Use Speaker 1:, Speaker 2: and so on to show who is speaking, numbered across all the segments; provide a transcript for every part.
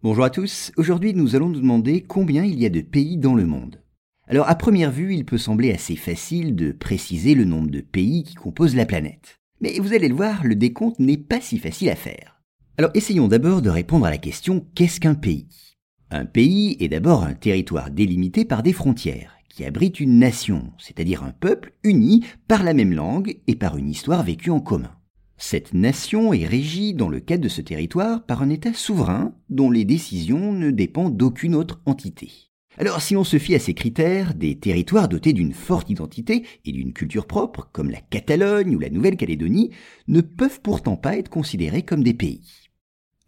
Speaker 1: Bonjour à tous, aujourd'hui nous allons nous demander combien il y a de pays dans le monde. Alors à première vue, il peut sembler assez facile de préciser le nombre de pays qui composent la planète. Mais vous allez le voir, le décompte n'est pas si facile à faire. Alors essayons d'abord de répondre à la question qu'est-ce qu'un pays? Un pays est d'abord un territoire délimité par des frontières, qui abrite une nation, c'est-à-dire un peuple uni par la même langue et par une histoire vécue en commun. Cette nation est régie dans le cadre de ce territoire par un État souverain dont les décisions ne dépendent d'aucune autre entité. Alors si on se fie à ces critères, des territoires dotés d'une forte identité et d'une culture propre, comme la Catalogne ou la Nouvelle-Calédonie, ne peuvent pourtant pas être considérés comme des pays.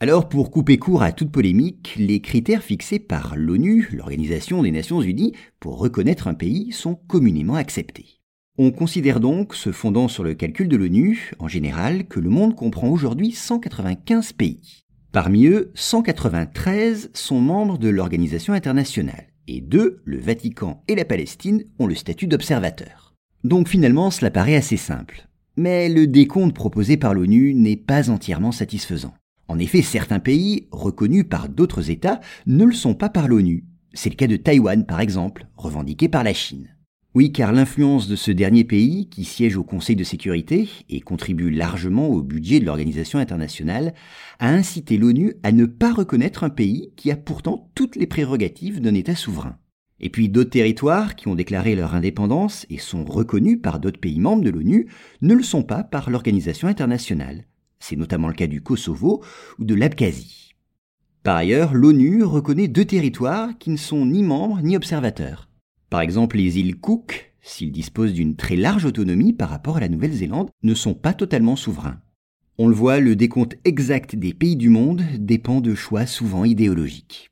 Speaker 1: Alors pour couper court à toute polémique, les critères fixés par l'ONU, l'Organisation des Nations Unies, pour reconnaître un pays sont communément acceptés. On considère donc, se fondant sur le calcul de l'ONU, en général, que le monde comprend aujourd'hui 195 pays. Parmi eux, 193 sont membres de l'organisation internationale, et deux, le Vatican et la Palestine, ont le statut d'observateur. Donc finalement, cela paraît assez simple. Mais le décompte proposé par l'ONU n'est pas entièrement satisfaisant. En effet, certains pays, reconnus par d'autres États, ne le sont pas par l'ONU. C'est le cas de Taïwan, par exemple, revendiqué par la Chine. Oui, car l'influence de ce dernier pays, qui siège au Conseil de sécurité et contribue largement au budget de l'organisation internationale, a incité l'ONU à ne pas reconnaître un pays qui a pourtant toutes les prérogatives d'un État souverain. Et puis d'autres territoires qui ont déclaré leur indépendance et sont reconnus par d'autres pays membres de l'ONU ne le sont pas par l'organisation internationale. C'est notamment le cas du Kosovo ou de l'Abkhazie. Par ailleurs, l'ONU reconnaît deux territoires qui ne sont ni membres ni observateurs. Par exemple, les îles Cook, s'ils disposent d'une très large autonomie par rapport à la Nouvelle-Zélande, ne sont pas totalement souverains. On le voit, le décompte exact des pays du monde dépend de choix souvent idéologiques.